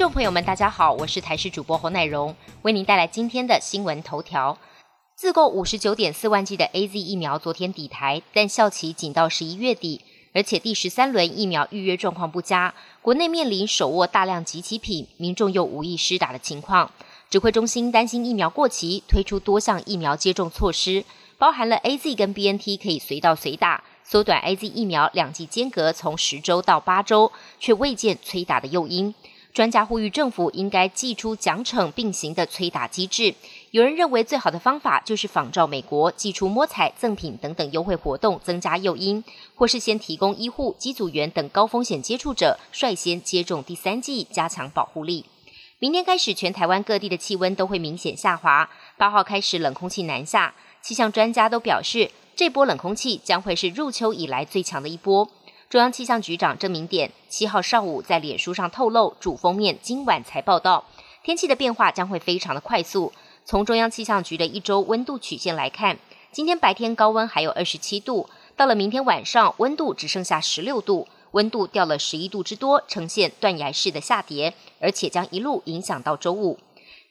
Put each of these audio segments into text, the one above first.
众朋友们，大家好，我是台视主播侯乃荣，为您带来今天的新闻头条。自购五十九点四万剂的 A Z 疫苗昨天抵台，但效期仅到十一月底，而且第十三轮疫苗预约状况不佳，国内面临手握大量集齐品，民众又无意施打的情况。指挥中心担心疫苗过期，推出多项疫苗接种措施，包含了 A Z 跟 B N T 可以随到随打，缩短 A Z 疫苗两剂间隔从十周到八周，却未见催打的诱因。专家呼吁政府应该祭出奖惩并行的催打机制。有人认为最好的方法就是仿照美国，祭出摸彩、赠品等等优惠活动，增加诱因，或是先提供医护、机组员等高风险接触者率先接种第三剂，加强保护力。明天开始，全台湾各地的气温都会明显下滑。八号开始冷空气南下，气象专家都表示，这波冷空气将会是入秋以来最强的一波。中央气象局长郑明典七号上午在脸书上透露，主封面今晚才报道，天气的变化将会非常的快速。从中央气象局的一周温度曲线来看，今天白天高温还有二十七度，到了明天晚上温度只剩下十六度，温度掉了十一度之多，呈现断崖式的下跌，而且将一路影响到周五。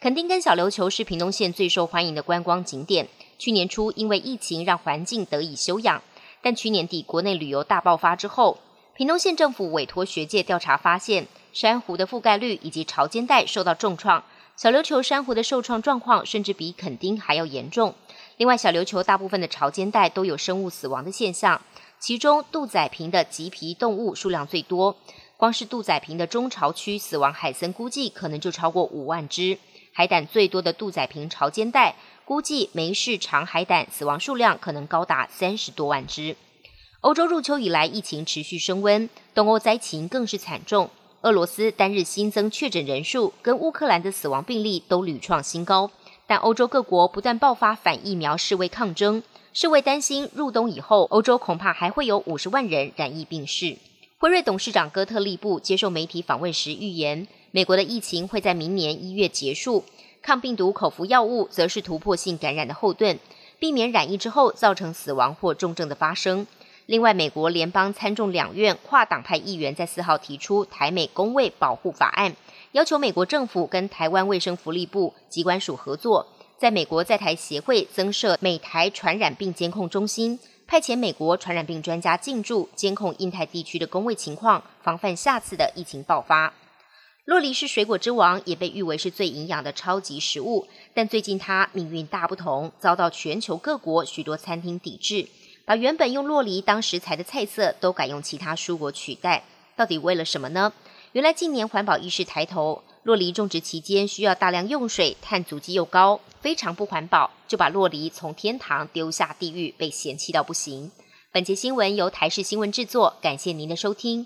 垦丁跟小琉球是屏东县最受欢迎的观光景点，去年初因为疫情让环境得以休养。但去年底国内旅游大爆发之后，屏东县政府委托学界调查发现，珊瑚的覆盖率以及潮间带受到重创，小琉球珊瑚的受创状况甚至比垦丁还要严重。另外，小琉球大部分的潮间带都有生物死亡的现象，其中杜仔坪的棘皮动物数量最多，光是杜仔坪的中潮区死亡海参估计可能就超过五万只。海胆最多的杜仔坪潮间带。估计梅氏长海胆死亡数量可能高达三十多万只。欧洲入秋以来，疫情持续升温，东欧灾情更是惨重。俄罗斯单日新增确诊人数跟乌克兰的死亡病例都屡创新高，但欧洲各国不断爆发反疫苗示威抗争，世卫担心入冬以后，欧洲恐怕还会有五十万人染疫病逝。辉瑞董事长哥特利布接受媒体访问时预言，美国的疫情会在明年一月结束。抗病毒口服药物则是突破性感染的后盾，避免染疫之后造成死亡或重症的发生。另外，美国联邦参众两院跨党派议员在四号提出台美公卫保护法案，要求美国政府跟台湾卫生福利部机关署合作，在美国在台协会增设美台传染病监控中心，派遣美国传染病专家进驻监控印太地区的公卫情况，防范下次的疫情爆发。洛梨是水果之王，也被誉为是最营养的超级食物。但最近它命运大不同，遭到全球各国许多餐厅抵制，把原本用洛梨当食材的菜色都改用其他蔬果取代。到底为了什么呢？原来近年环保意识抬头，洛梨种植期间需要大量用水，碳足迹又高，非常不环保，就把洛梨从天堂丢下地狱，被嫌弃到不行。本节新闻由台视新闻制作，感谢您的收听。